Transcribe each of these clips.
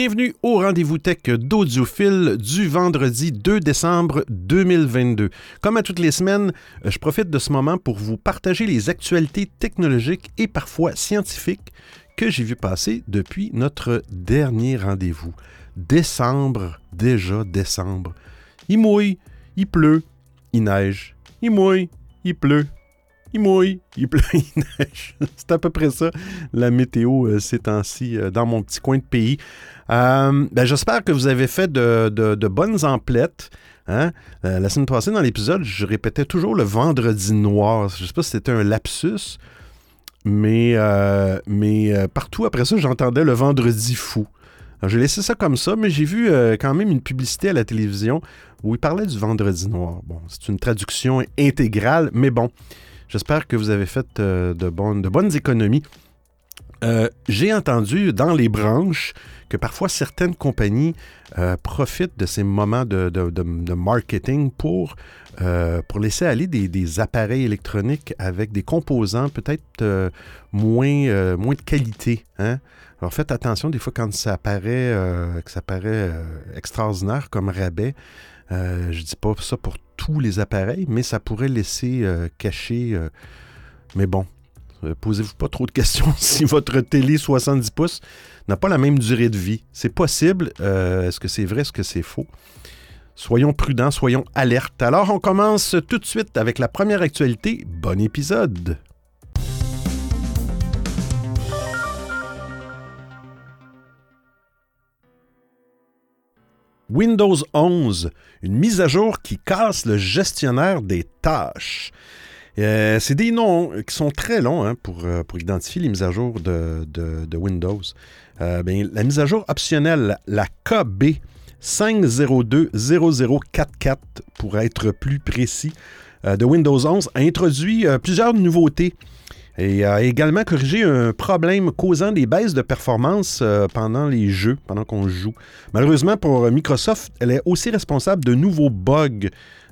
Bienvenue au rendez-vous tech d'Audiophile du vendredi 2 décembre 2022. Comme à toutes les semaines, euh, je profite de ce moment pour vous partager les actualités technologiques et parfois scientifiques que j'ai vu passer depuis notre dernier rendez-vous. Décembre, déjà décembre. Il mouille, il pleut, il neige, il mouille, il pleut, il mouille, il pleut, il neige. C'est à peu près ça, la météo euh, ces temps-ci euh, dans mon petit coin de pays. Euh, ben, J'espère que vous avez fait de, bonnes emplettes. Hein. la semaine passée, dans l'épisode, je répétais toujours le vendredi noir. Je ne sais pas si c'était un lapsus, mais, mais partout après ça, j'entendais le vendredi fou. J'ai laissé ça comme ça, mais j'ai vu quand même une publicité à la télévision où il parlait du vendredi noir. Bon, c'est une traduction intégrale, mais bon. J'espère que vous avez fait euh, de, bonnes, économies. Euh, j'ai entendu dans les branches que parfois certaines compagnies euh, profitent de ces moments de, marketing pour, pour laisser aller des, appareils électroniques avec des composants peut-être moins, moins de qualité. Hein. Alors faites attention des fois quand ça apparaît, que ça paraît extraordinaire comme rabais. je ne dis pas ça pour tous les appareils, mais ça pourrait laisser euh, cacher. Euh, mais bon, euh, posez-vous pas trop de questions si votre télé 70 pouces n'a pas la même durée de vie. C'est possible. est-ce que c'est vrai? Est-ce que c'est faux? Soyons prudents, soyons alertes. Alors, on commence tout de suite avec la première actualité. Bon épisode! Windows 11, une mise à jour qui casse le gestionnaire des tâches. Euh, c'est des noms qui sont très longs hein, pour, euh, pour, identifier les mises à jour de, Windows. Euh, ben, la mise à jour optionnelle, la KB 5020044 pour être plus précis, de Windows 11, a introduit plusieurs nouveautés et a également corrigé un problème causant des baisses de performance euh, pendant les jeux, pendant qu'on joue. Malheureusement pour Microsoft, elle est aussi responsable de nouveaux bugs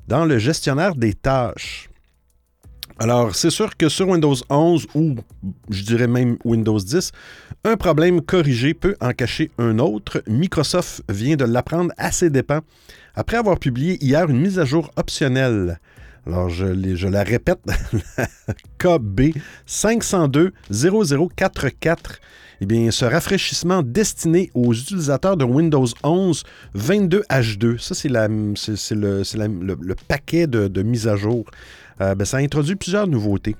dans le gestionnaire des tâches. Alors, c'est sûr que sur Windows 11 ou je dirais même Windows 10, un problème corrigé peut en cacher un autre. Microsoft vient de l'apprendre à ses dépens après avoir publié hier une mise à jour optionnelle alors, je, la répète, KB 502-0044. Eh bien, ce rafraîchissement destiné aux utilisateurs de Windows 11 22H2, ça, c'est, le, paquet de, mise à jour. Euh, ben, ça introduit plusieurs nouveautés.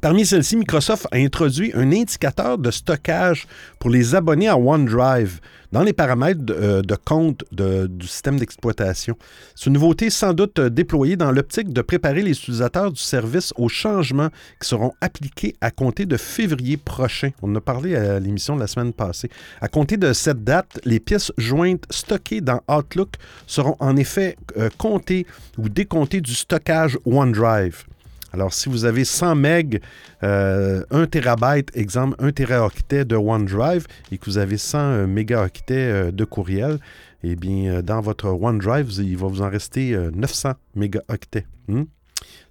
Parmi celles-ci, Microsoft a introduit un indicateur de stockage pour les abonnés à OneDrive dans les paramètres de, euh, compte du système d'exploitation. C'est une nouveauté sans doute euh, déployée dans l'optique de préparer les utilisateurs du service aux changements qui seront appliqués à compter de février prochain. On en a parlé à l'émission de la semaine passée. À compter de cette date, les pièces jointes stockées dans Outlook seront en effet euh, comptées ou décomptées du stockage OneDrive. Alors, si vous avez 100 MB, 1 TB, exemple 1 teraoctet de OneDrive, et que vous avez 100 euh, mégaoctets euh, de courriel, eh bien, euh, dans votre OneDrive, il va vous en rester 900 mégaoctets. Hmm?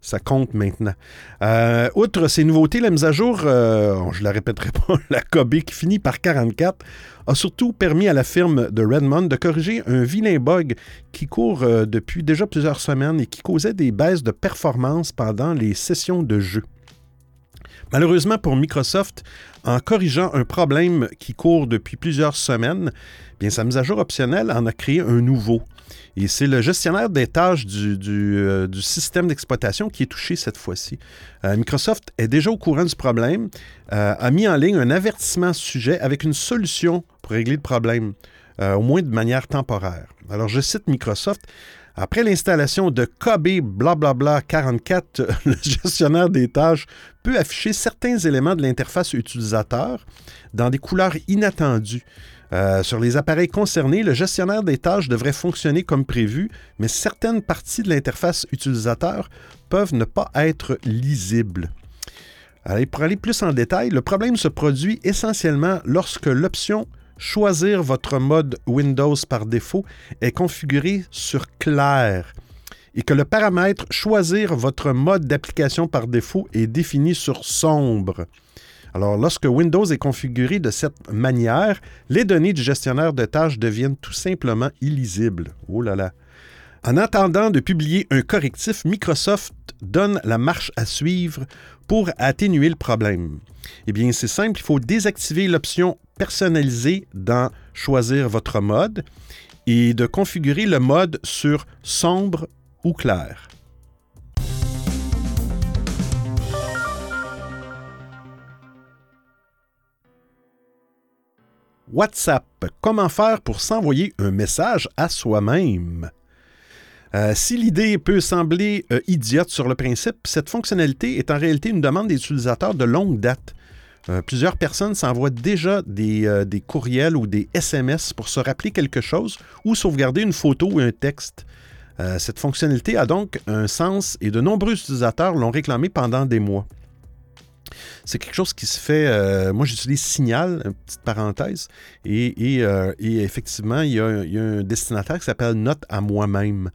Ça compte maintenant. outre ces nouveautés, la mise à jour, je ne la répéterai pas, la KB qui finit par 44, a surtout permis à la firme de Redmond de corriger un vilain bug qui court euh, depuis déjà plusieurs semaines et qui causait des baisses de performance pendant les sessions de jeu. Malheureusement pour Microsoft, en corrigeant un problème qui court depuis plusieurs semaines, bien sa mise à jour optionnelle en a créé un nouveau. Et c'est le gestionnaire des tâches du, euh, système d'exploitation qui est touché cette fois-ci. Euh, Microsoft est déjà au courant du problème, a mis en ligne un avertissement sujet avec une solution régler le problème, euh, au moins de manière temporaire. Alors, je cite Microsoft. Après l'installation de KB blablabla 44, le gestionnaire des tâches peut afficher certains éléments de l'interface utilisateur dans des couleurs inattendues. Euh, sur les appareils concernés, le gestionnaire des tâches devrait fonctionner comme prévu, mais certaines parties de l'interface utilisateur peuvent ne pas être lisibles. pour aller plus en détail, le problème se produit essentiellement lorsque l'option choisir votre mode Windows par défaut est configuré sur clair et que le paramètre choisir votre mode d'application par défaut est défini sur sombre. Alors, lorsque Windows est configuré de cette manière, les données du gestionnaire de tâches deviennent tout simplement illisibles. Oh là là. En attendant de publier un correctif, Microsoft donne la marche à suivre pour atténuer le problème. Eh bien, c'est simple, il faut désactiver l'option personnaliser dans Choisir votre mode et de configurer le mode sur sombre ou clair. WhatsApp. Comment faire pour s'envoyer un message à soi-même? Euh, si l'idée peut sembler euh, idiote sur le principe, cette fonctionnalité est en réalité une demande des utilisateurs de longue date. Euh, plusieurs personnes s'envoient déjà des, des, courriels ou des SMS pour se rappeler quelque chose ou sauvegarder une photo ou un texte. cette fonctionnalité a donc un sens et de nombreux utilisateurs l'ont réclamé pendant des mois. C'est quelque chose qui se fait. Euh, moi, j'utilise Signal, une petite parenthèse, et, euh, effectivement, il y, a, un destinataire qui s'appelle Note à moi-même.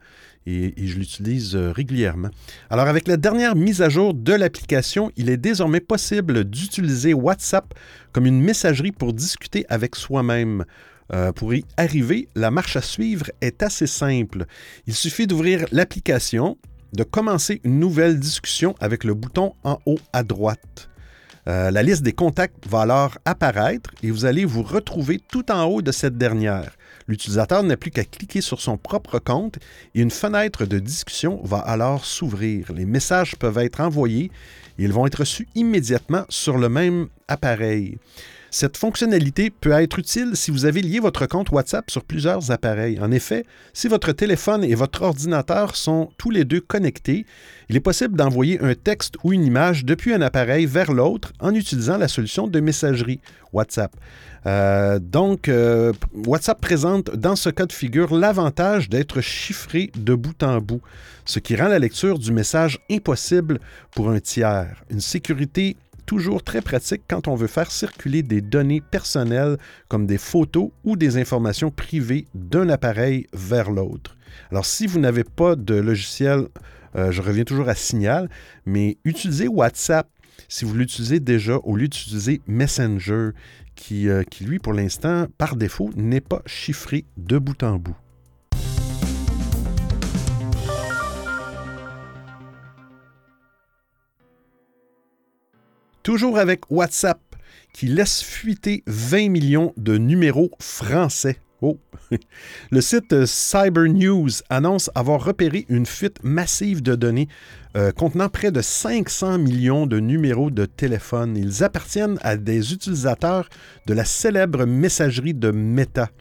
Et, je l'utilise euh, régulièrement. Alors, avec la dernière mise à jour de l'application, il est désormais possible d'utiliser WhatsApp comme une messagerie pour discuter avec soi-même. pour y arriver, la marche à suivre est assez simple. Il suffit d'ouvrir l'application, de commencer une nouvelle discussion avec le bouton en haut à droite. Euh, la liste des contacts va alors apparaître et vous allez vous retrouver tout en haut de cette dernière. L'utilisateur n'a plus qu'à cliquer sur son propre compte et une fenêtre de discussion va alors s'ouvrir. Les messages peuvent être envoyés et ils vont être reçus immédiatement sur le même appareil. Cette fonctionnalité peut être utile si vous avez lié votre compte WhatsApp sur plusieurs appareils. En effet, si votre téléphone et votre ordinateur sont tous les deux connectés, il est possible d'envoyer un texte ou une image depuis un appareil vers l'autre en utilisant la solution de messagerie WhatsApp. Euh, donc, euh, WhatsApp présente dans ce cas de figure l'avantage d'être chiffré de bout en bout, ce qui rend la lecture du message impossible pour un tiers. Une sécurité toujours très pratique quand on veut faire circuler des données personnelles comme des photos ou des informations privées d'un appareil vers l'autre. Alors si vous n'avez pas de logiciel, euh, je reviens toujours à Signal, mais utilisez WhatsApp si vous l'utilisez déjà au lieu d'utiliser Messenger, qui, euh, qui lui, pour l'instant, par défaut, n'est pas chiffré de bout en bout. Toujours avec WhatsApp, qui laisse fuiter 20 millions de numéros français. Oh. Le site Cyber News annonce avoir repéré une fuite massive de données euh, contenant près de 500 millions de numéros de téléphone. Ils appartiennent à des utilisateurs de la célèbre messagerie de Meta.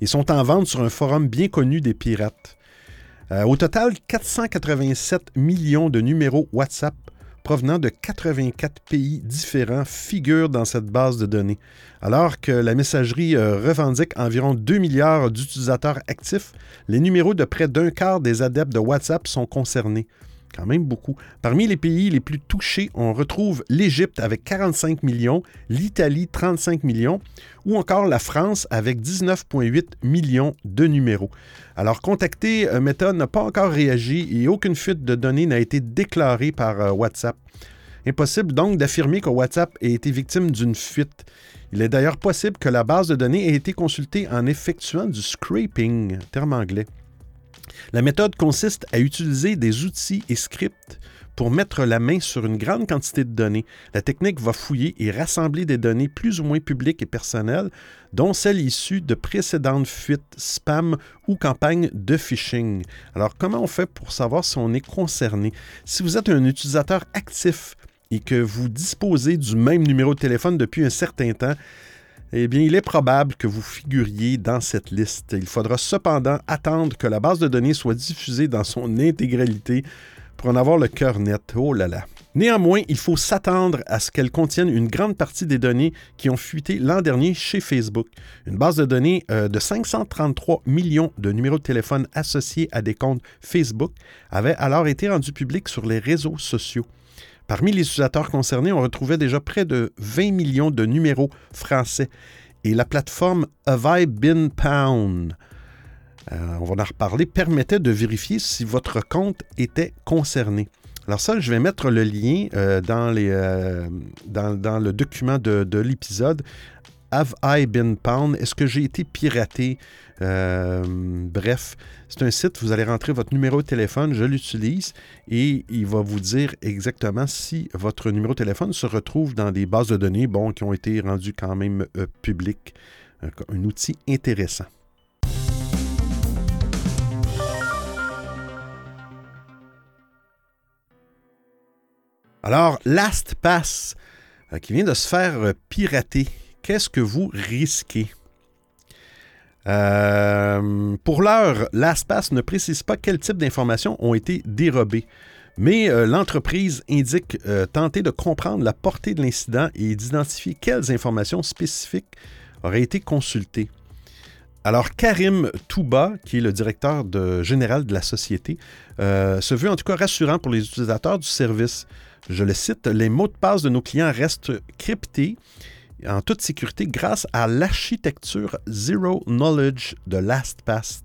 Ils sont en vente sur un forum bien connu des pirates. Euh, au total, 487 millions de numéros WhatsApp provenant de 84 pays différents figurent dans cette base de données. Alors que la messagerie euh, revendique environ 2 milliards d'utilisateurs actifs, les numéros de près d'un quart des adeptes de WhatsApp sont concernés quand même beaucoup. Parmi les pays les plus touchés, on retrouve l'Égypte avec 45 millions, l'Italie 35 millions ou encore la France avec 19,8 millions de numéros. Alors, contacté, euh, Meta n'a pas encore réagi et aucune fuite de données n'a été déclarée par euh, WhatsApp. Impossible donc d'affirmer que WhatsApp ait été victime d'une fuite. Il est d'ailleurs possible que la base de données ait été consultée en effectuant du scraping, terme anglais. La méthode consiste à utiliser des outils et scripts pour mettre la main sur une grande quantité de données. La technique va fouiller et rassembler des données plus ou moins publiques et personnelles, dont celles issues de précédentes fuites, spam ou campagnes de phishing. Alors, comment on fait pour savoir si on est concerné? Si vous êtes un utilisateur actif et que vous disposez du même numéro de téléphone depuis un certain temps, eh bien, il est probable que vous figuriez dans cette liste. Il faudra cependant attendre que la base de données soit diffusée dans son intégralité pour en avoir le cœur net. Oh là là. Néanmoins, il faut s'attendre à ce qu'elle contienne une grande partie des données qui ont fuité l'an dernier chez Facebook. Une base de données euh, de 533 millions de numéros de téléphone associés à des comptes Facebook avait alors été rendue publique sur les réseaux sociaux. Parmi les utilisateurs concernés, on retrouvait déjà près de 20 millions de numéros français. Et la plateforme Have I Been Pound, on va en reparler, permettait de vérifier si votre compte était concerné. Alors ça, je vais mettre le lien dans, les, dans, le document de, de l'épisode. Have I been pound? Est-ce que j'ai été piraté? Euh, bref, c'est un site, vous allez rentrer votre numéro de téléphone, je l'utilise et il va vous dire exactement si votre numéro de téléphone se retrouve dans des bases de données bon, qui ont été rendues quand même euh, publiques. Un, outil intéressant. Alors, LastPass, euh, qui vient de se faire pirater, qu'est-ce que vous risquez? Euh, pour l'heure, LastPass ne précise pas quel type d'informations ont été dérobées, mais euh, l'entreprise indique euh, tenter de comprendre la portée de l'incident et d'identifier quelles informations spécifiques auraient été consultées. Alors, Karim Touba, qui est le directeur général de la société, se veut en tout cas rassurant pour les utilisateurs du service. Je le cite, les mots de passe de nos clients restent cryptés en toute sécurité grâce à l'architecture Zero Knowledge de LastPass.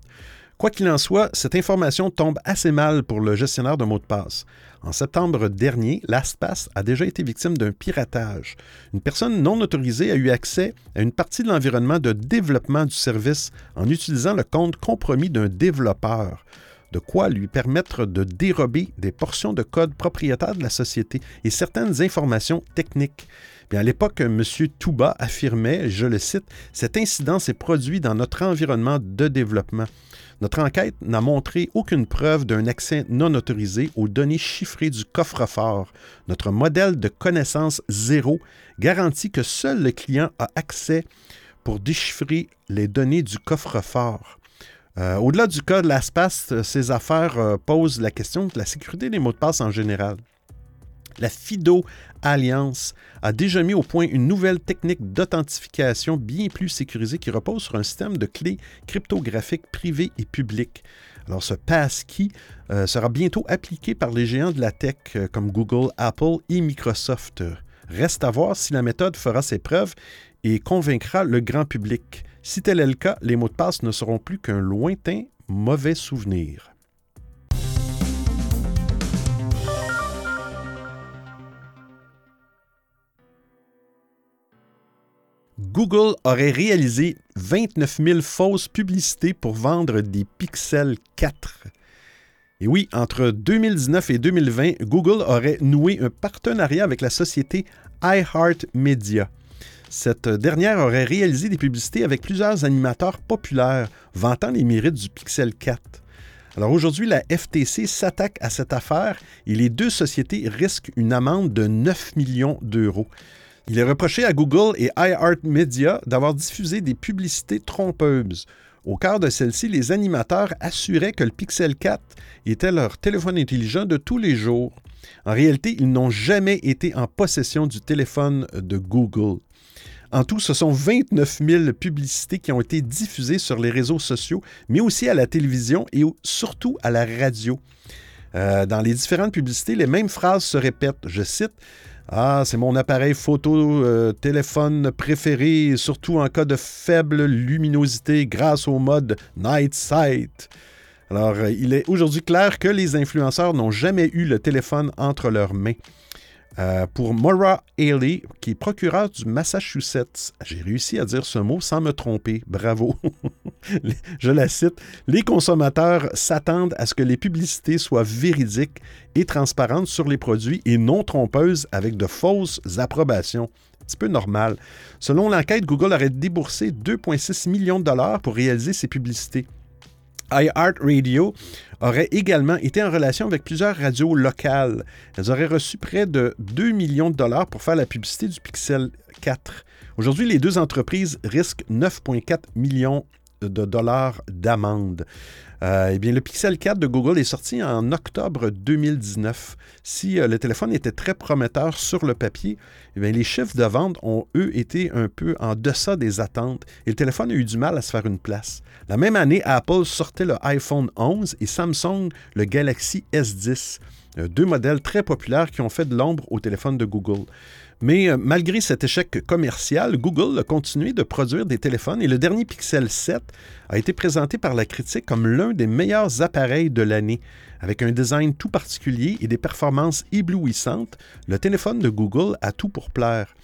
Quoi qu'il en soit, cette information tombe assez mal pour le gestionnaire de mots de passe. En septembre dernier, LastPass a déjà été victime d'un piratage. Une personne non autorisée a eu accès à une partie de l'environnement de développement du service en utilisant le compte compromis d'un développeur de quoi lui permettre de dérober des portions de code propriétaire de la société et certaines informations techniques à l'époque, M. Touba affirmait, je le cite, Cet incident s'est produit dans notre environnement de développement. Notre enquête n'a montré aucune preuve d'un accès non autorisé aux données chiffrées du coffre-fort. Notre modèle de connaissance zéro garantit que seul le client a accès pour déchiffrer les données du coffre-fort. Euh, au-delà du cas de l'espace, ces affaires euh, posent la question de la sécurité des mots de passe en général. La FIDO Alliance a déjà mis au point une nouvelle technique d'authentification bien plus sécurisée qui repose sur un système de clés cryptographiques privées et publiques. Alors, ce passkey euh, sera bientôt appliqué par les géants de la tech euh, comme Google, Apple et Microsoft. Reste à voir si la méthode fera ses preuves et convaincra le grand public. Si tel est le cas, les mots de passe ne seront plus qu'un lointain mauvais souvenir. Google aurait réalisé 29 000 fausses publicités pour vendre des Pixel 4. Et oui, entre 2019 et 2020, Google aurait noué un partenariat avec la société iHeartMedia. Cette dernière aurait réalisé des publicités avec plusieurs animateurs populaires vantant les mérites du Pixel 4. Alors aujourd'hui, la FTC s'attaque à cette affaire et les deux sociétés risquent une amende de 9 millions d'euros. Il est reproché à Google et iHeartMedia d'avoir diffusé des publicités trompeuses. Au cœur de celle-ci, les animateurs assuraient que le Pixel 4 était leur téléphone intelligent de tous les jours. En réalité, ils n'ont jamais été en possession du téléphone de Google. En tout, ce sont 29 000 publicités qui ont été diffusées sur les réseaux sociaux, mais aussi à la télévision et surtout à la radio. Euh, dans les différentes publicités, les mêmes phrases se répètent. Je cite ah, c'est mon appareil photo euh, téléphone préféré, surtout en cas de faible luminosité grâce au mode Night Sight. Alors, euh, il est aujourd'hui clair que les influenceurs n'ont jamais eu le téléphone entre leurs mains. Euh, pour Maura Haley, qui est procureur du Massachusetts, j'ai réussi à dire ce mot sans me tromper. Bravo. Je la cite. Les consommateurs s'attendent à ce que les publicités soient véridiques et transparentes sur les produits et non trompeuses avec de fausses approbations. Un petit peu normal. Selon l'enquête, Google aurait déboursé 2,6 millions de dollars pour réaliser ces publicités iHeartRadio aurait également été en relation avec plusieurs radios locales. Elles auraient reçu près de 2 millions de dollars pour faire la publicité du Pixel 4. Aujourd'hui, les deux entreprises risquent 9,4 millions de dollars d'amende. Euh, eh bien, le Pixel 4 de Google est sorti en octobre 2019. Si euh, le téléphone était très prometteur sur le papier, eh les chiffres de vente ont, eux, été un peu en deçà des attentes et le téléphone a eu du mal à se faire une place. La même année, Apple sortait le iPhone 11 et Samsung le Galaxy S10. deux modèles très populaires qui ont fait de l'ombre au téléphone de Google. Mais euh, malgré cet échec commercial, Google a continué de produire des téléphones et le dernier Pixel 7 a été présenté par la critique comme l'un des meilleurs appareils de l'année. Avec un design tout particulier et des performances éblouissantes, le téléphone de Google a tout pour plaire.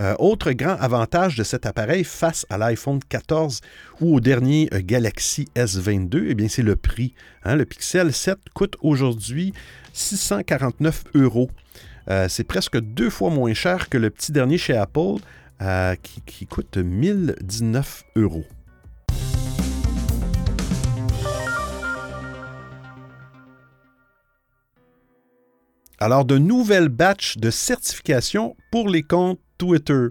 Euh, autre grand avantage de cet appareil face à l'iPhone 14 ou au dernier euh, Galaxy S22, eh c'est le prix. Hein. Le Pixel 7 coûte aujourd'hui 649 euros. Euh, c'est presque deux fois moins cher que le petit dernier chez Apple euh, qui, coûte 1019 euros. Alors, de nouvelles batches de certification pour les comptes Twitter.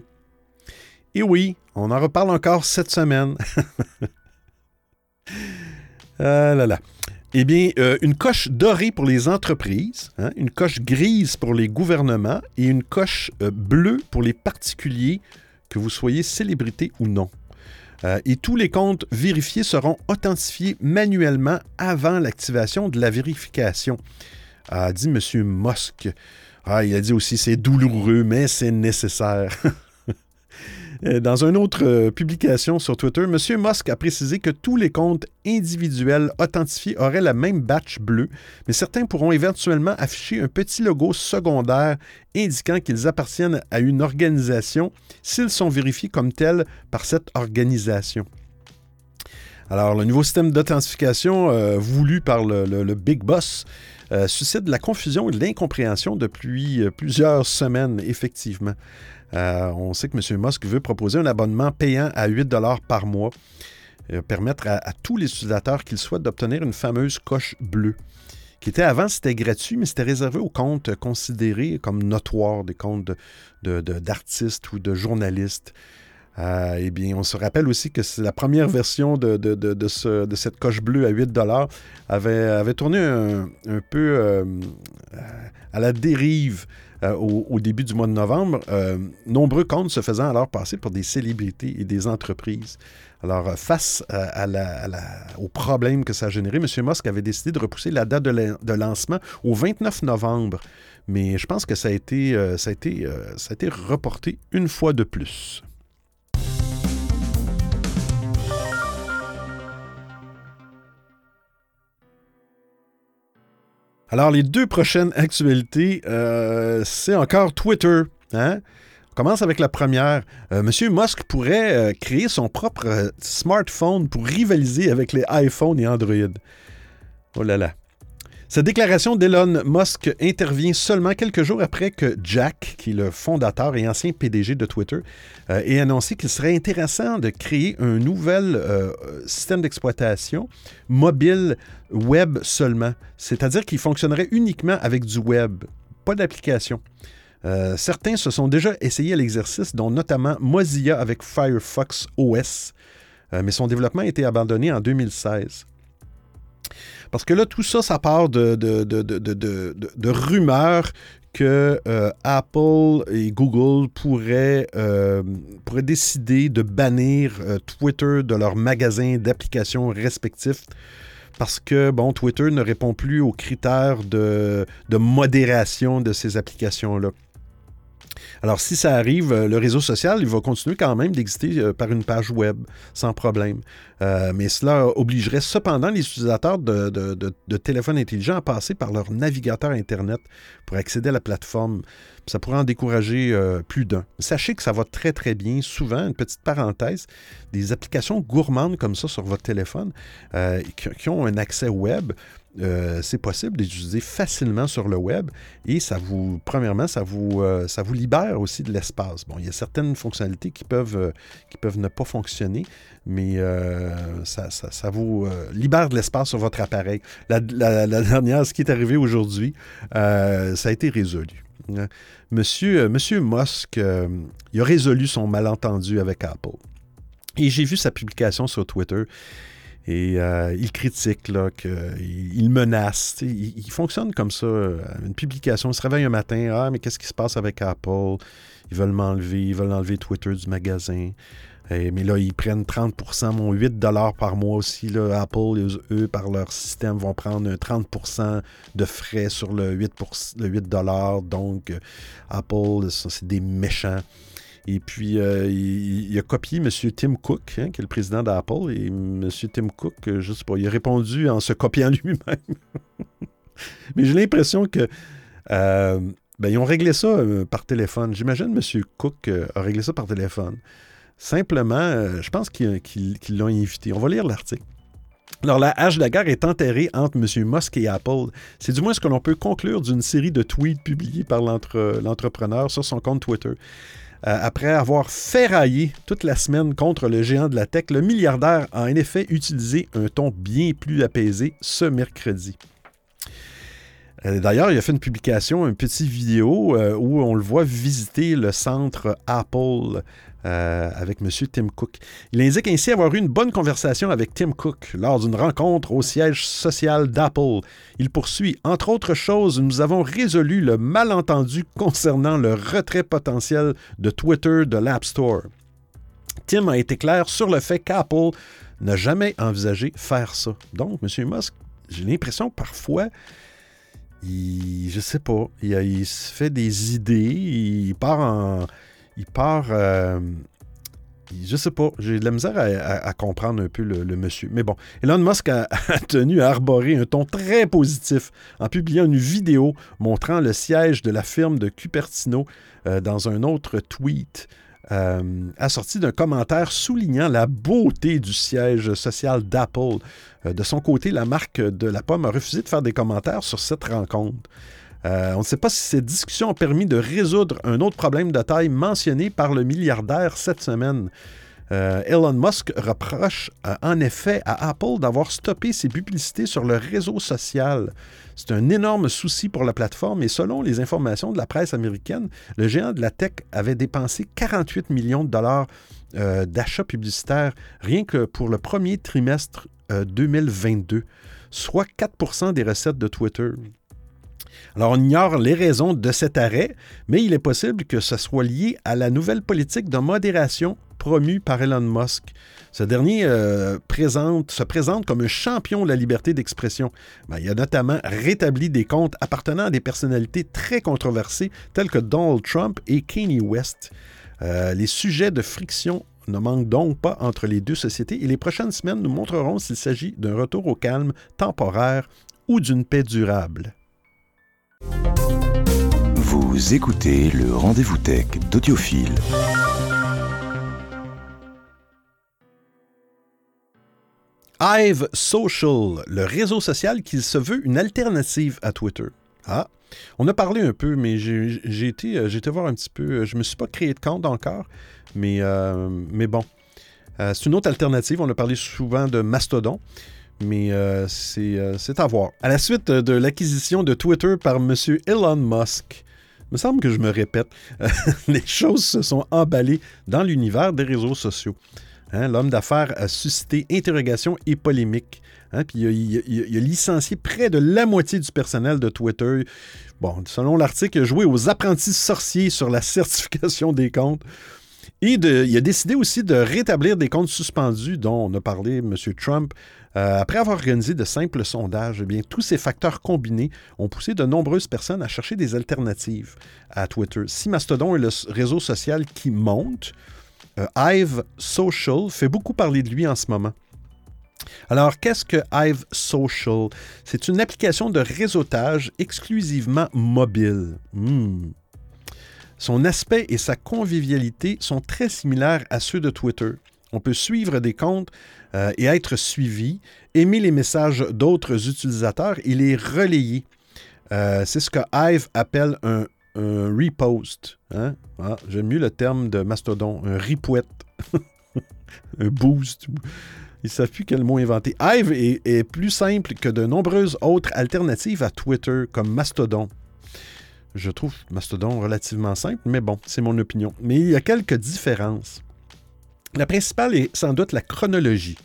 Et oui, on en reparle encore cette semaine. ah là là. Eh bien, euh, une coche dorée pour les entreprises, hein, une coche grise pour les gouvernements et une coche euh, bleue pour les particuliers, que vous soyez célébrité ou non. Euh, et tous les comptes vérifiés seront authentifiés manuellement avant l'activation de la vérification, a dit M. Musk. Ah, il a dit aussi c'est douloureux, mais c'est nécessaire. Euh, dans une autre euh, publication sur Twitter, M. Musk a précisé que tous les comptes individuels authentifiés auraient la même batch bleue, mais certains pourront éventuellement afficher un petit logo secondaire indiquant qu'ils appartiennent à une organisation s'ils sont vérifiés comme tels par cette organisation. Alors, le nouveau système d'authentification euh, voulu par le, Big Boss suscite de la confusion et de l'incompréhension depuis plusieurs semaines, effectivement. Euh, on sait que M. Musk veut proposer un abonnement payant à 8 par mois, euh, permettre à, tous les utilisateurs qu'ils souhaitent d'obtenir une fameuse coche bleue qui était avant, c'était gratuit, mais c'était réservé aux comptes considérés comme notoires, des comptes d'artistes ou de journalistes. Euh, eh bien, on se rappelle aussi que la première version de, cette coche bleue à 8 avait, tourné un, peu à la dérive euh, au, début du mois de novembre, euh, nombreux comptes se faisant alors passer pour des célébrités et des entreprises. Alors, euh, face au problème que ça a généré, M. Musk avait décidé de repousser la date de, lancement au 29 novembre. Mais je pense que ça a été, ça a été, ça a été reporté une fois de plus. Alors, les deux prochaines actualités, euh, c'est encore Twitter. Hein? On commence avec la première. Euh, Monsieur Musk pourrait euh, créer son propre smartphone pour rivaliser avec les iPhones et Android. Oh là là. Cette déclaration d'Elon Musk intervient seulement quelques jours après que Jack, qui est le fondateur et ancien PDG de Twitter, euh, ait annoncé qu'il serait intéressant de créer un nouvel euh, système d'exploitation mobile web seulement, c'est-à-dire qu'il fonctionnerait uniquement avec du web, pas d'application. Euh, certains se sont déjà essayés à l'exercice, dont notamment Mozilla avec Firefox OS, mais son développement a été abandonné en 2016. Parce que là, tout ça, ça part de, de, rumeurs que euh, Apple et Google pourraient, euh, pourraient décider de bannir euh, Twitter de leurs magasins d'applications respectifs parce que, bon, Twitter ne répond plus aux critères de, de modération de ces applications-là. Alors, si ça arrive, euh, le réseau social, il va continuer quand même d'exister euh, par une page web, sans problème. Euh, mais cela obligerait cependant les utilisateurs de, de, téléphones intelligents à passer par leur navigateur Internet pour accéder à la plateforme. Ça pourrait en décourager plus d'un. Sachez que ça va très, très bien. Souvent, une petite parenthèse, des applications gourmandes comme ça sur votre téléphone qui, ont un accès web euh, c'est possible d'utiliser facilement sur le web et ça vous, premièrement, ça vous, euh, ça vous libère aussi de l'espace. Bon, il y a certaines fonctionnalités qui peuvent, euh, qui peuvent ne pas fonctionner, mais ça, ça, vous libère de l'espace sur votre appareil. La, dernière, ce qui est arrivé aujourd'hui, ça a été résolu. Monsieur, Monsieur Musk, il a résolu son malentendu avec Apple. Et j'ai vu sa publication sur Twitter. Et euh, il critique, là, menace. Il, comme ça. Euh, une publication, il se réveille un matin, ah, mais qu'est-ce qui se passe avec Apple? Ils veulent m'enlever, ils veulent enlever Twitter du magasin. mais là, ils prennent 30% mon 8 par mois aussi. Apple, eux, par leur système, vont prendre 30% de frais sur le 8, le 8 Donc, euh, Apple, c'est des méchants. Et puis, euh, il, a copié M. Tim Cook, hein, qui est le président d'Apple. Et M. Tim Cook, euh, je sais pas, il a répondu en se copiant lui-même. Mais j'ai l'impression que. ben, ils ont réglé ça par téléphone. J'imagine M. Cook a réglé ça par téléphone. Simplement, euh, je pense qu'ils l'ont invité. On va lire l'article. Alors, la hache de la guerre est enterrée entre M. Musk et Apple. C'est du moins ce que l'on peut conclure d'une série de tweets publiés par l'entrepreneur sur son compte Twitter. Euh, après avoir ferraillé toute la semaine contre le géant de la tech, le milliardaire a en effet utilisé un ton bien plus apaisé ce mercredi. Euh, d'ailleurs, il a fait une publication, une petite vidéo où on le voit visiter le centre Apple euh, avec M. Tim Cook. Il indique ainsi avoir eu une bonne conversation avec Tim Cook lors d'une rencontre au siège social d'Apple. Il poursuit, entre autres choses, nous avons résolu le malentendu concernant le retrait potentiel de Twitter de l'App Store. Tim a été clair sur le fait qu'Apple n'a jamais envisagé faire ça. Donc, M. Musk, j'ai l'impression parfois, il, je sais pas, il, il, se fait des idées, il part en, il part. Euh, je sais pas, j'ai de la misère à, comprendre un peu le, monsieur. Mais bon, Elon Musk a, tenu à arborer un ton très positif en publiant une vidéo montrant le siège de la firme de Cupertino euh, dans un autre tweet. Euh, assorti d'un commentaire soulignant la beauté du siège social d'Apple. de son côté, la marque de la pomme a refusé de faire des commentaires sur cette rencontre. Euh, on ne sait pas si cette discussion a permis de résoudre un autre problème de taille mentionné par le milliardaire cette semaine. Euh, Elon Musk reproche euh, en effet à Apple d'avoir stoppé ses publicités sur le réseau social. C'est un énorme souci pour la plateforme et selon les informations de la presse américaine, le géant de la tech avait dépensé 48 millions de dollars d'achats publicitaires rien que pour le premier trimestre 2022, soit 4% des recettes de Twitter. Alors, on ignore les raisons de cet arrêt, mais il est possible que ce soit lié à la nouvelle politique de modération promue par Elon Musk. Ce dernier euh, se présente comme un champion de la liberté d'expression. Ben, il a notamment rétabli des comptes appartenant à des personnalités très controversées telles que Donald Trump et Kanye West. Euh, les sujets de friction ne manquent donc pas entre les deux sociétés et les prochaines semaines nous montreront s'il s'agit d'un retour au calme temporaire ou d'une paix durable. Vous écoutez le rendez-vous tech d'Audiophile. Hive Social, le réseau social qui se veut une alternative à Twitter. Ah, on a parlé un peu, mais j'ai été, euh, été, voir un petit peu. Euh, je me suis pas créé de compte encore, mais, euh, mais bon. c'est une autre alternative. On a parlé souvent de Mastodon mais euh, euh, c'est à voir. À la suite de l'acquisition de Twitter par M. Elon Musk, me semble que je me répète, les choses se sont emballées dans l'univers des réseaux sociaux. Hein, l'homme d'affaires a suscité interrogation et polémique. Hein, il a, licencié près de la moitié du personnel de Twitter. Bon, selon l'article, il a joué aux apprentis sorciers sur la certification des comptes. Et il a décidé aussi de rétablir des comptes suspendus dont on a parlé M. Trump, euh, après avoir organisé de simples sondages, eh bien, tous ces facteurs combinés ont poussé de nombreuses personnes à chercher des alternatives à Twitter. Si Mastodon est le réseau social qui monte, euh, Hive Social fait beaucoup parler de lui en ce moment. Alors, qu'est-ce que Hive Social? C'est une application de réseautage exclusivement mobile. Hmm. Son aspect et sa convivialité sont très similaires à ceux de Twitter. On peut suivre des comptes euh, et être suivi, aimer les messages d'autres utilisateurs et les relayer. Euh, c'est ce que Hive appelle un, repost. Hein? Ah, j'aime mieux le terme de Mastodon, un ripouette, un boost. Ils ne savent plus quel mot inventer. Hive est, est, plus simple que de nombreuses autres alternatives à Twitter, comme Mastodon. Je trouve Mastodon relativement simple, mais bon, c'est mon opinion. Mais il y a quelques différences. La principale est sans doute la chronologie.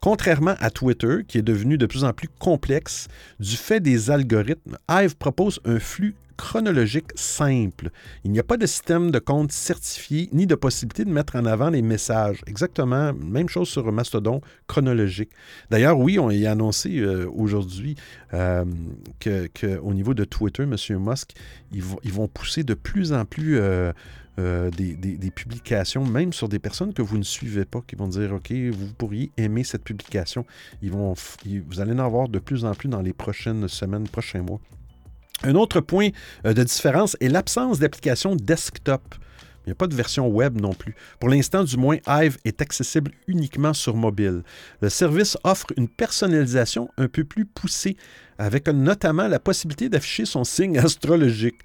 Contrairement à Twitter, qui est devenu de plus en plus complexe du fait des algorithmes, Hive propose un flux chronologique simple. Il n'y a pas de système de compte certifié ni de possibilité de mettre en avant les messages. Exactement, même chose sur Mastodon chronologique. D'ailleurs, oui, on y a annoncé euh, aujourd'hui euh, qu'au niveau de Twitter, M. Musk, ils vont, ils vont, pousser de plus en plus euh, des, publications, même sur des personnes que vous ne suivez pas, qui vont dire, OK, vous pourriez aimer cette publication. Vous allez en avoir de plus en plus dans les prochaines semaines, prochains mois. Un autre point euh, de différence est l'absence d'application desktop. Il n'y a pas de version web non plus. Pour l'instant, du moins, Hive est accessible uniquement sur mobile. Le service offre une personnalisation un peu plus poussée, avec notamment la possibilité d'afficher son signe astrologique.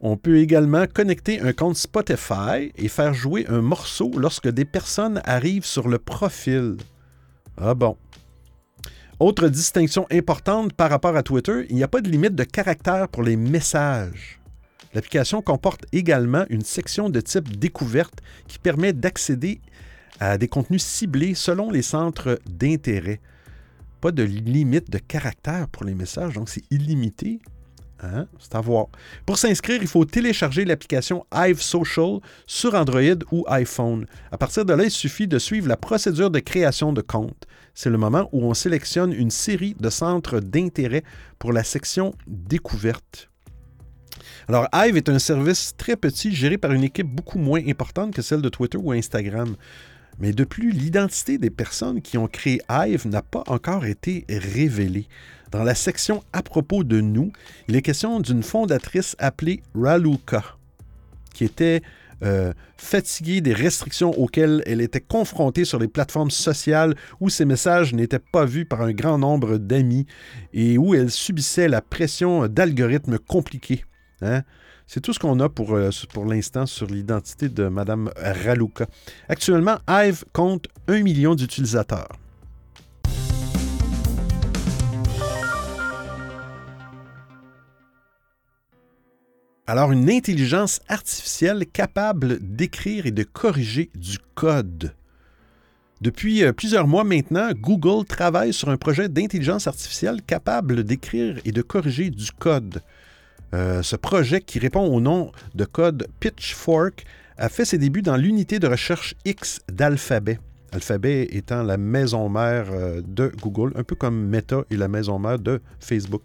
On peut également connecter un compte Spotify et faire jouer un morceau lorsque des personnes arrivent sur le profil. Ah bon. Autre distinction importante par rapport à Twitter, il n'y a pas de limite de caractère pour les messages. L'application comporte également une section de type découverte qui permet d'accéder à des contenus ciblés selon les centres d'intérêt. Pas de limite de caractère pour les messages, donc c'est illimité. Hein? C'est à voir. Pour s'inscrire, il faut télécharger l'application Hive Social sur Android ou iPhone. À partir de là, il suffit de suivre la procédure de création de compte. C'est le moment où on sélectionne une série de centres d'intérêt pour la section découverte. Alors, Hive est un service très petit géré par une équipe beaucoup moins importante que celle de Twitter ou Instagram. Mais de plus, l'identité des personnes qui ont créé Hive n'a pas encore été révélée. Dans la section à propos de nous, il est question d'une fondatrice appelée Raluka, qui était euh, fatiguée des restrictions auxquelles elle était confrontée sur les plateformes sociales où ses messages n'étaient pas vus par un grand nombre d'amis et où elle subissait la pression d'algorithmes compliqués. Hein. C'est tout ce qu'on a pour, euh, l'instant sur l'identité de Mme Raluka. Actuellement, Hive compte un million d'utilisateurs. Alors, une intelligence artificielle capable d'écrire et de corriger du code. Depuis euh, plusieurs mois maintenant, Google travaille sur un projet d'intelligence artificielle capable d'écrire et de corriger du code. Euh, ce projet, qui répond au nom de code Pitchfork, a fait ses débuts dans l'unité de recherche X d'Alphabet. Alphabet étant la maison mère euh, de Google, un peu comme Meta est la maison mère de Facebook.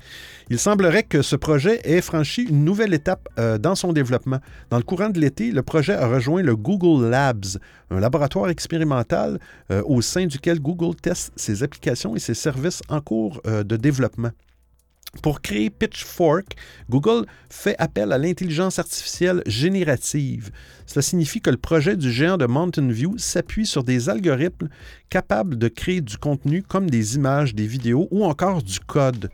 Il semblerait que ce projet ait franchi une nouvelle étape euh, dans son développement. Dans le courant de l'été, le projet a rejoint le Google Labs, un laboratoire expérimental au sein duquel Google teste ses applications et ses services en cours de développement. Pour créer Pitchfork, Google fait appel à l'intelligence artificielle générative. Cela signifie que le projet du géant de Mountain View s'appuie sur des algorithmes capables de créer du contenu comme des images, des vidéos ou encore du code.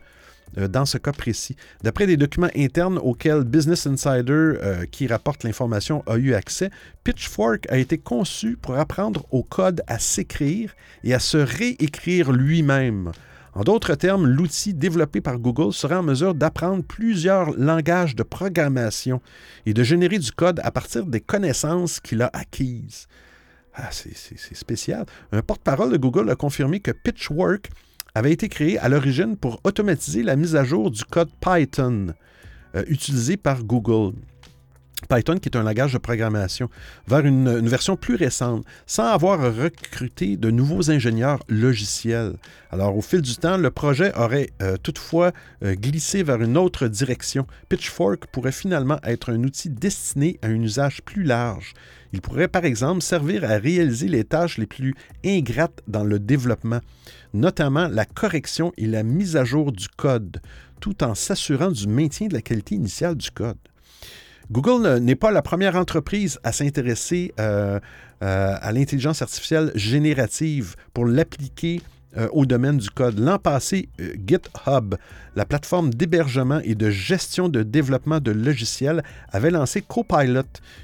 Euh, dans ce cas précis. D'après des documents internes auxquels Business Insider, euh, qui rapporte l'information, a eu accès, Pitchfork a été conçu pour apprendre au code à s'écrire et à se réécrire lui-même. En d'autres termes, l'outil développé par Google sera en mesure d'apprendre plusieurs langages de programmation et de générer du code à partir des connaissances qu'il a acquises. Ah, c'est spécial. Un porte-parole de Google a confirmé que Pitchwork avait été créé à l'origine pour automatiser la mise à jour du code Python euh, utilisé par Google. Python, qui est un langage de programmation, vers une, version plus récente, sans avoir recruté de nouveaux ingénieurs logiciels. Alors, au fil du temps, le projet aurait euh, toutefois euh, glissé vers une autre direction. Pitchfork pourrait finalement être un outil destiné à un usage plus large. Il pourrait, par exemple, servir à réaliser les tâches les plus ingrates dans le développement, notamment la correction et la mise à jour du code, tout en s'assurant du maintien de la qualité initiale du code. Google n'est pas la première entreprise à s'intéresser euh, euh, à l'intelligence artificielle générative pour l'appliquer euh, au domaine du code. L'an passé, GitHub, la plateforme d'hébergement et de gestion de développement de logiciels, avait lancé Copilot,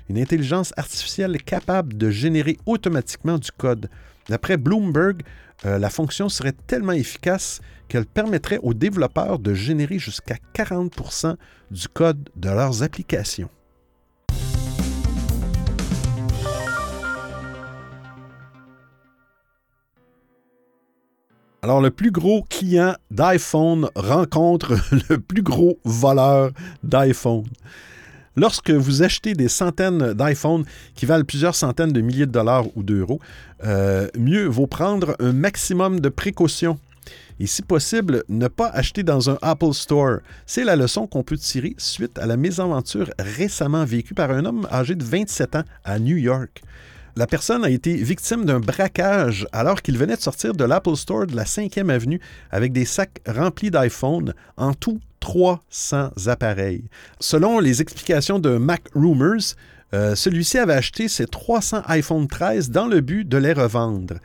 une intelligence artificielle capable de générer automatiquement du code. D'après Bloomberg, la fonction serait tellement efficace qu'elle permettrait aux développeurs de générer jusqu'à 40% du code de leurs applications. Alors, le plus gros client d'iPhone rencontre le plus gros voleur d'iPhone. Lorsque vous achetez des centaines d'iPhone qui valent plusieurs centaines de milliers de dollars ou d'euros, euh, mieux vaut prendre un maximum de précautions. Et si possible, ne pas acheter dans un Apple Store. C'est la leçon qu'on peut tirer suite à la mésaventure récemment vécue par un homme âgé de 27 ans à New York. La personne a été victime d'un braquage alors qu'il venait de sortir de l'Apple Store de la 5e avenue avec des sacs remplis d'iPhone, en tout 300 appareils. Selon les explications de Mac Rumors, euh, celui-ci avait acheté ses 300 iPhone 13 dans le but de les revendre.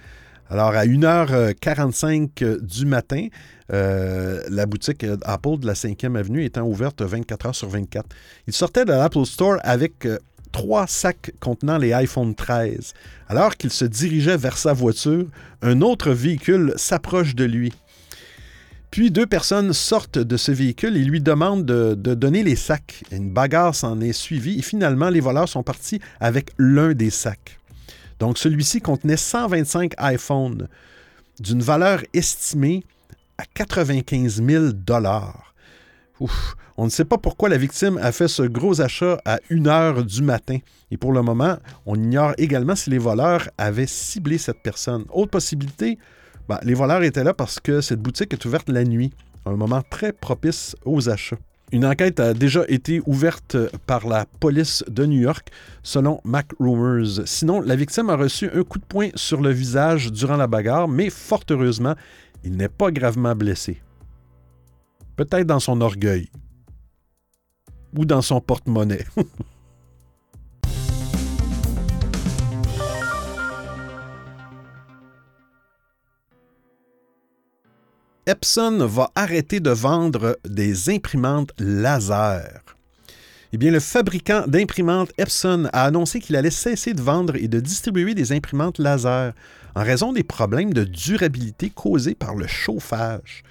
Alors, à 1h45 du matin, euh, la boutique Apple de la 5e avenue étant ouverte 24 heures sur 24. Il sortait de l'Apple Store avec euh, trois sacs contenant les iPhone 13. Alors qu'il se dirigeait vers sa voiture, un autre véhicule s'approche de lui. Puis deux personnes sortent de ce véhicule et lui demandent de, donner les sacs. Une bagarre s'en est suivie et finalement les voleurs sont partis avec l'un des sacs. Donc celui-ci contenait 125 iPhones d'une valeur estimée à 95 000 dollars. On ne sait pas pourquoi la victime a fait ce gros achat à 1 heure du matin. Et pour le moment, on ignore également si les voleurs avaient ciblé cette personne. Autre possibilité, ben, les voleurs étaient là parce que cette boutique est ouverte la nuit, un moment très propice aux achats. Une enquête a déjà été ouverte par la police de New York, selon Mac Rumors. Sinon, la victime a reçu un coup de poing sur le visage durant la bagarre, mais fort heureusement, il n'est pas gravement blessé. Peut-être dans son orgueil. Ou dans son porte-monnaie. Epson va arrêter de vendre des imprimantes laser. Eh bien, le fabricant d'imprimantes Epson a annoncé qu'il allait cesser de vendre et de distribuer des imprimantes laser en raison des problèmes de durabilité causés par le chauffage.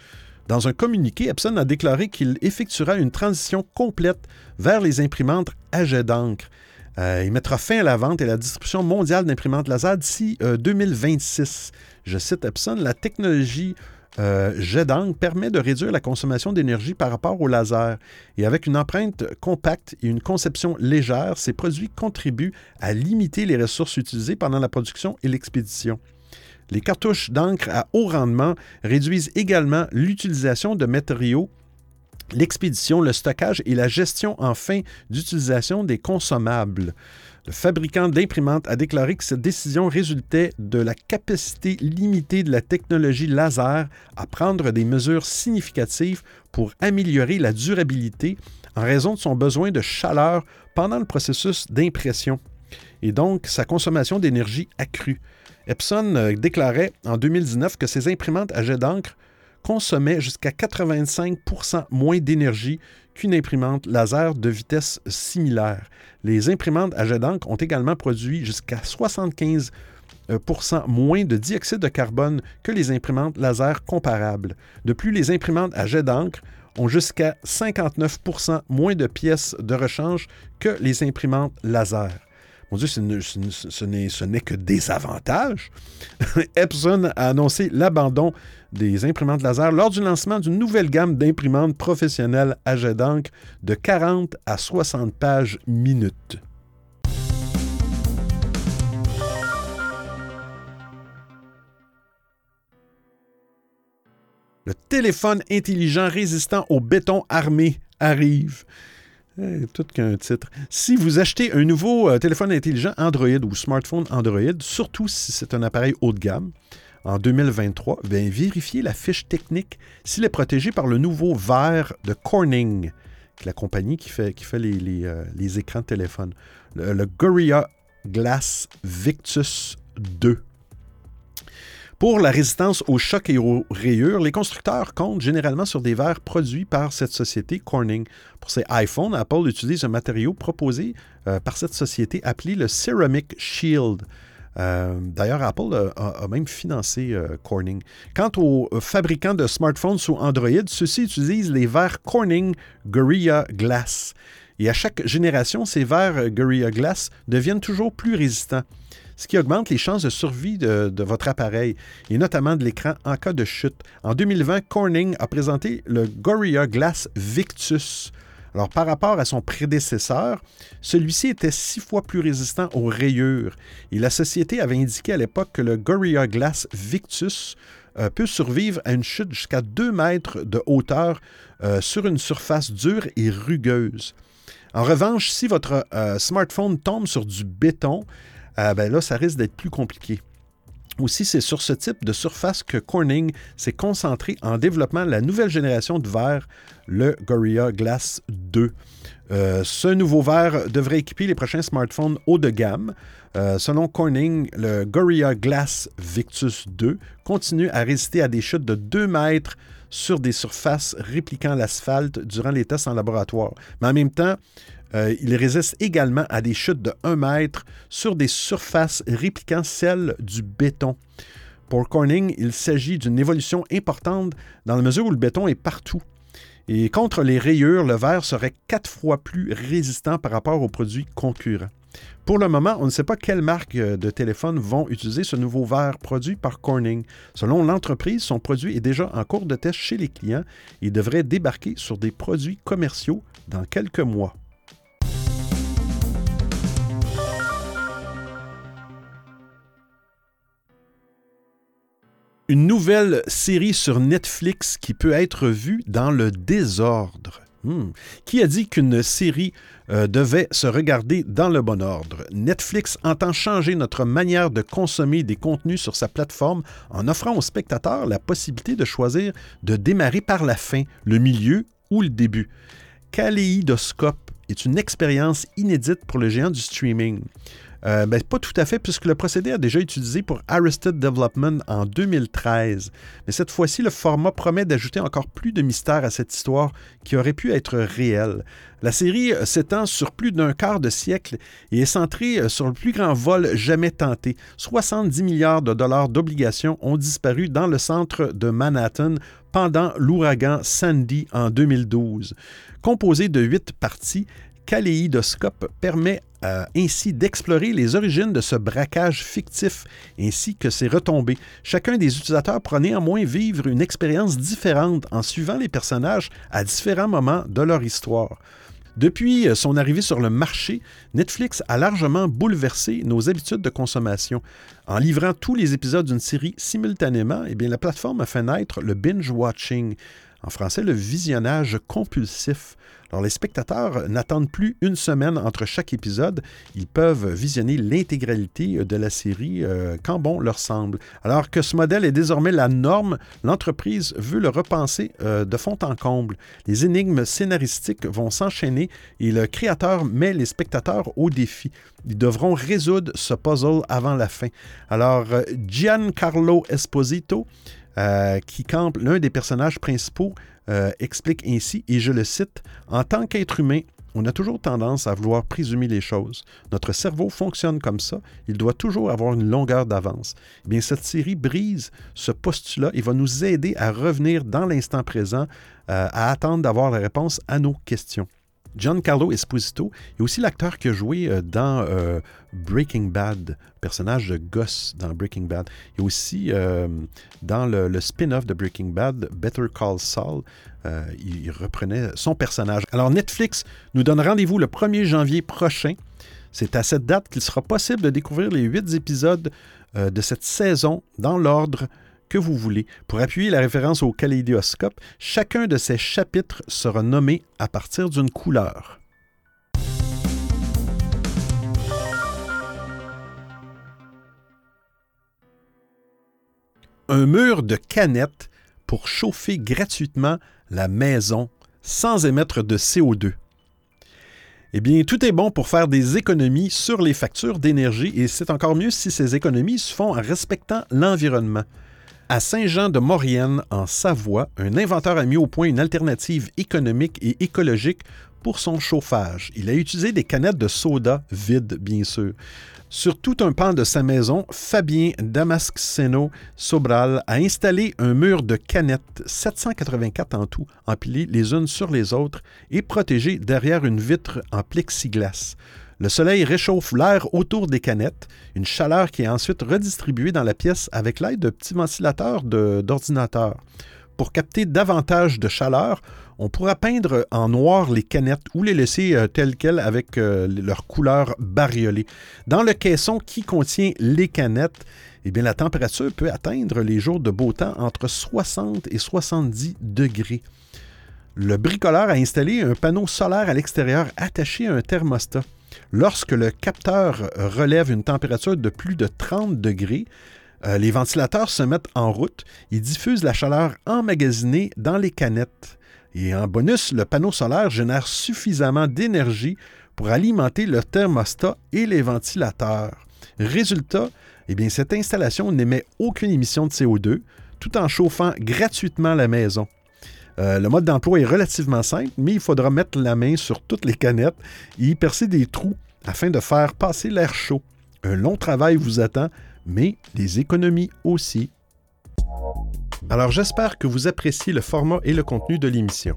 Dans un communiqué, Epson a déclaré qu'il effectuera une transition complète vers les imprimantes à jet d'encre. Euh, il mettra fin à la vente et à la distribution mondiale d'imprimantes laser d'ici 2026. Euh, Je cite Epson, la technologie euh, jet d'encre permet de réduire la consommation d'énergie par rapport au laser. Et avec une empreinte compacte et une conception légère, ces produits contribuent à limiter les ressources utilisées pendant la production et l'expédition. Les cartouches d'encre à haut rendement réduisent également l'utilisation de matériaux l'expédition, le stockage et la gestion en fin d'utilisation des consommables. Le fabricant d'imprimantes a déclaré que cette décision résultait de la capacité limitée de la technologie laser à prendre des mesures significatives pour améliorer la durabilité en raison de son besoin de chaleur pendant le processus d'impression et donc sa consommation d'énergie accrue. Epson euh, déclarait en 2019 que ses imprimantes à jet d'encre consommaient jusqu'à 85% moins d'énergie qu'une imprimante laser de vitesse similaire. Les imprimantes à jet d'encre ont également produit jusqu'à 75% euh, moins de dioxyde de carbone que les imprimantes laser comparables. De plus, les imprimantes à jet d'encre ont jusqu'à 59% moins de pièces de rechange que les imprimantes laser. Mon Dieu, ce n'est que des avantages. Epson a annoncé l'abandon des imprimantes laser lors du lancement d'une nouvelle gamme d'imprimantes professionnelles à jet d'encre de 40 à 60 pages minutes. Le téléphone intelligent résistant au béton armé arrive. Eh, tout qu'un titre. Si vous achetez un nouveau euh, téléphone intelligent Android ou smartphone Android, surtout si c'est un appareil haut de gamme, en 2023, bien, vérifiez la fiche technique s'il est protégé par le nouveau verre de Corning, la compagnie qui fait, fait les, euh, écrans de téléphone. Le, le Gorilla Glass Victus 2. Pour la résistance aux chocs et aux rayures, les constructeurs comptent généralement sur des verres produits par cette société Corning. Pour ses iPhones, Apple utilise un matériau proposé euh, par cette société appelé le Ceramic Shield. Euh, d'ailleurs, Apple a, même financé euh, Corning. Quant aux fabricants de smartphones sous Android, ceux-ci utilisent les verres Corning Gorilla Glass. Et à chaque génération, ces verres Gorilla Glass deviennent toujours plus résistants. Ce qui augmente les chances de survie de, votre appareil, et notamment de l'écran en cas de chute. En 2020, Corning a présenté le Gorilla Glass Victus. Alors, par rapport à son prédécesseur, celui-ci était six fois plus résistant aux rayures. Et la société avait indiqué à l'époque que le Gorilla Glass Victus euh, peut survivre à une chute jusqu'à 2 mètres de hauteur euh, sur une surface dure et rugueuse. En revanche, si votre euh, smartphone tombe sur du béton, ben là, ça risque d'être plus compliqué. Aussi, c'est sur ce type de surface que Corning s'est concentré en développant la nouvelle génération de verre, le Gorilla Glass 2. Euh, ce nouveau verre devrait équiper les prochains smartphones haut de gamme. Euh, selon Corning, le Gorilla Glass Victus 2 continue à résister à des chutes de 2 mètres sur des surfaces répliquant l'asphalte durant les tests en laboratoire. Mais en même temps, euh, il résiste également à des chutes de 1 mètre sur des surfaces répliquant celles du béton. Pour Corning, il s'agit d'une évolution importante dans la mesure où le béton est partout. Et contre les rayures, le verre serait quatre fois plus résistant par rapport aux produits concurrents. Pour le moment, on ne sait pas quelles marques de téléphone vont utiliser ce nouveau verre produit par Corning. Selon l'entreprise, son produit est déjà en cours de test chez les clients et devrait débarquer sur des produits commerciaux dans quelques mois. Une nouvelle série sur Netflix qui peut être vue dans le désordre. Hmm. Qui a dit qu'une série euh, devait se regarder dans le bon ordre? Netflix entend changer notre manière de consommer des contenus sur sa plateforme en offrant aux spectateurs la possibilité de choisir de démarrer par la fin, le milieu ou le début. Kaléidoscope est une expérience inédite pour le géant du streaming. Euh, ben, pas tout à fait, puisque le procédé a déjà été utilisé pour Arrested Development en 2013. Mais cette fois-ci, le format promet d'ajouter encore plus de mystère à cette histoire qui aurait pu être réelle. La série euh, s'étend sur plus d'un quart de siècle et est centrée euh, sur le plus grand vol jamais tenté. 70 milliards de dollars d'obligations ont disparu dans le centre de Manhattan pendant l'ouragan Sandy en 2012. Composé de huit parties, Kaléidoscope permet euh, ainsi d'explorer les origines de ce braquage fictif ainsi que ses retombées. Chacun des utilisateurs pourra néanmoins vivre une expérience différente en suivant les personnages à différents moments de leur histoire. Depuis euh, son arrivée sur le marché, Netflix a largement bouleversé nos habitudes de consommation. En livrant tous les épisodes d'une série simultanément, eh bien, la plateforme a fait naître le binge-watching, en français le visionnage compulsif. Alors, les spectateurs n'attendent plus une semaine entre chaque épisode. Ils peuvent visionner l'intégralité de la série euh, quand bon leur semble. Alors que ce modèle est désormais la norme, l'entreprise veut le repenser euh, de fond en comble. Les énigmes scénaristiques vont s'enchaîner et le créateur met les spectateurs au défi. Ils devront résoudre ce puzzle avant la fin. Alors, euh, Giancarlo Esposito, qui campe l'un des personnages principaux, euh, explique ainsi, et je le cite, En tant qu'être humain, on a toujours tendance à vouloir présumer les choses. Notre cerveau fonctionne comme ça. Il doit toujours avoir une longueur d'avance. Eh bien, cette série brise ce postulat et va nous aider à revenir dans l'instant présent, euh, à attendre d'avoir la réponse à nos questions. Giancarlo Esposito est aussi l'acteur qui a joué euh, dans euh, Breaking Bad, personnage de Gus dans Breaking Bad, et aussi euh, dans le, spin-off de Breaking Bad, Better Call Saul. il reprenait son personnage. Alors Netflix nous donne rendez-vous le 1er janvier prochain. C'est à cette date qu'il sera possible de découvrir les huit épisodes de cette saison dans l'ordre que vous voulez. Pour appuyer la référence au kaléidoscope, chacun de ces chapitres sera nommé à partir d'une couleur. Un mur de canettes pour chauffer gratuitement la maison sans émettre de CO2. Eh bien, tout est bon pour faire des économies sur les factures d'énergie et c'est encore mieux si ces économies se font en respectant l'environnement. À Saint-Jean-de-Maurienne, en Savoie, un inventeur a mis au point une alternative économique et écologique pour son chauffage. Il a utilisé des canettes de soda vides, bien sûr. Sur tout un pan de sa maison, Fabien Damasceno Sobral a installé un mur de canettes, 784 en tout, empilées les unes sur les autres et protégées derrière une vitre en plexiglas. Le soleil réchauffe l'air autour des canettes, une chaleur qui est ensuite redistribuée dans la pièce avec l'aide de petits ventilateurs d'ordinateur. Pour capter davantage de chaleur, on pourra peindre en noir les canettes ou les laisser euh, telles quelles avec euh, leur couleur bariolée. Dans le caisson qui contient les canettes, eh bien, la température peut atteindre les jours de beau temps entre 60 et 70 degrés. Le bricoleur a installé un panneau solaire à l'extérieur attaché à un thermostat. Lorsque le capteur relève une température de plus de 30 degrés, euh, les ventilateurs se mettent en route. Ils diffusent la chaleur emmagasinée dans les canettes. Et en bonus, le panneau solaire génère suffisamment d'énergie pour alimenter le thermostat et les ventilateurs. Résultat, eh cette installation n'émet aucune émission de CO2 tout en chauffant gratuitement la maison. Euh, le mode d'emploi est relativement simple, mais il faudra mettre la main sur toutes les canettes et y percer des trous afin de faire passer l'air chaud. Un long travail vous attend, mais des économies aussi. Alors j'espère que vous appréciez le format et le contenu de l'émission.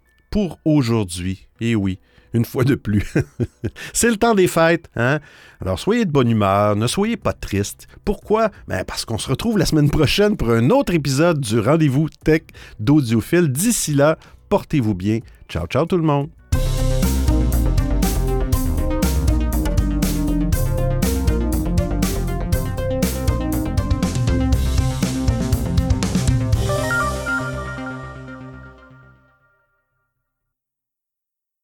pour aujourd'hui. Et oui, une fois de plus. c'est le temps des fêtes, hein? Alors soyez de bonne humeur, ne soyez pas triste. Pourquoi? Ben parce qu'on se retrouve la semaine prochaine pour un autre épisode du rendez-vous tech d'audiophile. D'ici là, portez-vous bien. Ciao, ciao tout le monde.